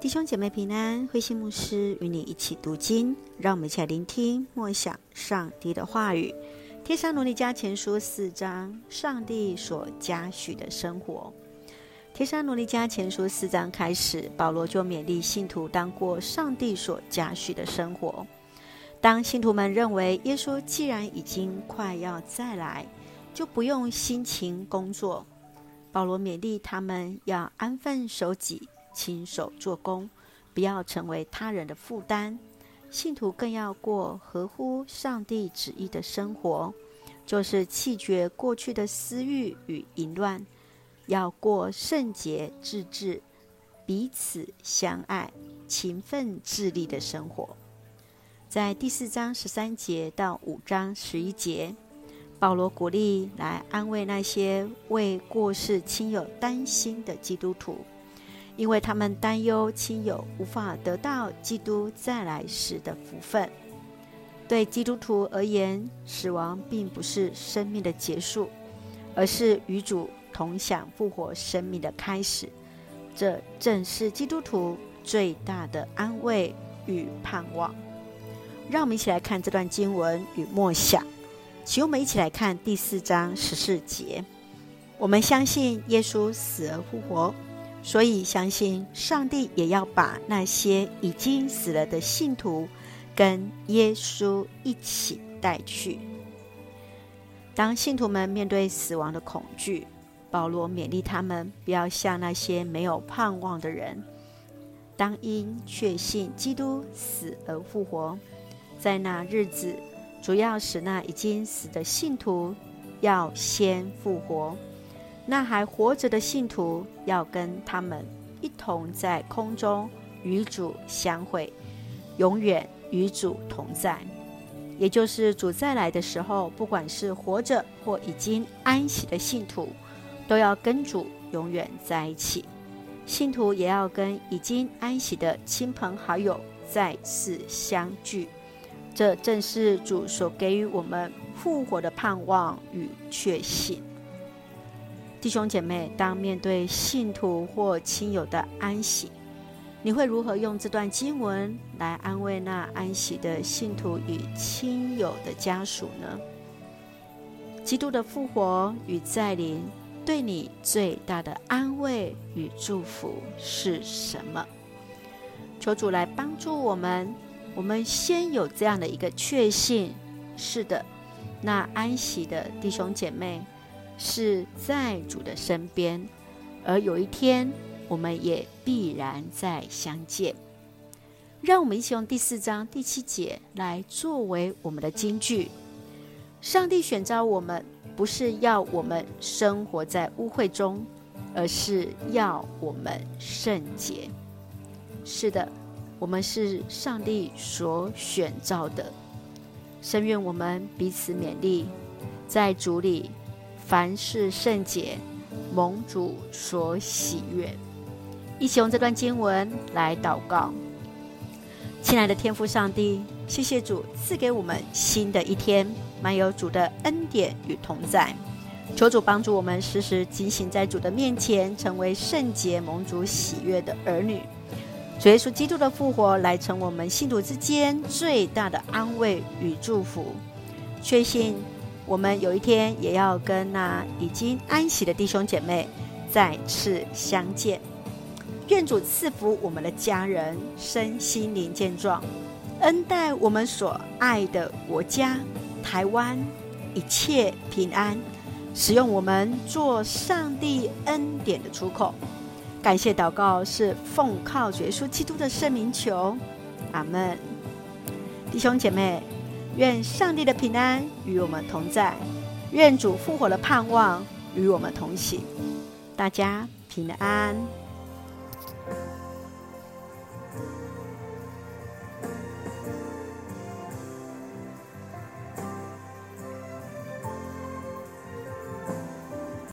弟兄姐妹平安，灰心牧师与你一起读经，让我们一起来聆听默想上帝的话语。帖撒罗尼迦前书四章，上帝所嘉许的生活。帖撒罗尼迦前书四章开始，保罗就勉励信徒当过上帝所嘉许的生活。当信徒们认为耶稣既然已经快要再来，就不用辛勤工作，保罗勉励他们要安分守己。亲手做工，不要成为他人的负担。信徒更要过合乎上帝旨意的生活，就是弃绝过去的私欲与淫乱，要过圣洁、自制、彼此相爱、勤奋自立的生活。在第四章十三节到五章十一节，保罗鼓励来安慰那些为过世亲友担心的基督徒。因为他们担忧亲友无法得到基督再来时的福分。对基督徒而言，死亡并不是生命的结束，而是与主同享复活生命的开始。这正是基督徒最大的安慰与盼望。让我们一起来看这段经文与默想。请我们一起来看第四章十四节。我们相信耶稣死而复活。所以，相信上帝也要把那些已经死了的信徒跟耶稣一起带去。当信徒们面对死亡的恐惧，保罗勉励他们不要像那些没有盼望的人，当因确信基督死而复活，在那日子，主要使那已经死的信徒要先复活。那还活着的信徒要跟他们一同在空中与主相会，永远与主同在。也就是主再来的时候，不管是活着或已经安息的信徒，都要跟主永远在一起。信徒也要跟已经安息的亲朋好友再次相聚。这正是主所给予我们复活的盼望与确信。弟兄姐妹，当面对信徒或亲友的安息，你会如何用这段经文来安慰那安息的信徒与亲友的家属呢？基督的复活与再临，对你最大的安慰与祝福是什么？求主来帮助我们。我们先有这样的一个确信：是的，那安息的弟兄姐妹。是在主的身边，而有一天我们也必然再相见。让我们一起用第四章第七节来作为我们的金句：上帝选召我们，不是要我们生活在污秽中，而是要我们圣洁。是的，我们是上帝所选召的。深愿我们彼此勉励，在主里。凡事圣洁，蒙主所喜悦。一起用这段经文来祷告。亲爱的天父上帝，谢谢主赐给我们新的一天，满有主的恩典与同在。求主帮助我们时时警醒在主的面前，成为圣洁蒙主喜悦的儿女。主耶稣基督的复活，来成我们信徒之间最大的安慰与祝福。确信。我们有一天也要跟那已经安息的弟兄姐妹再次相见。愿主赐福我们的家人身心灵健壮，恩待我们所爱的国家台湾一切平安，使用我们做上帝恩典的出口。感谢祷告是奉靠耶稣基督的圣名求，阿门。弟兄姐妹。愿上帝的平安与我们同在，愿主复活的盼望与我们同行。大家平安。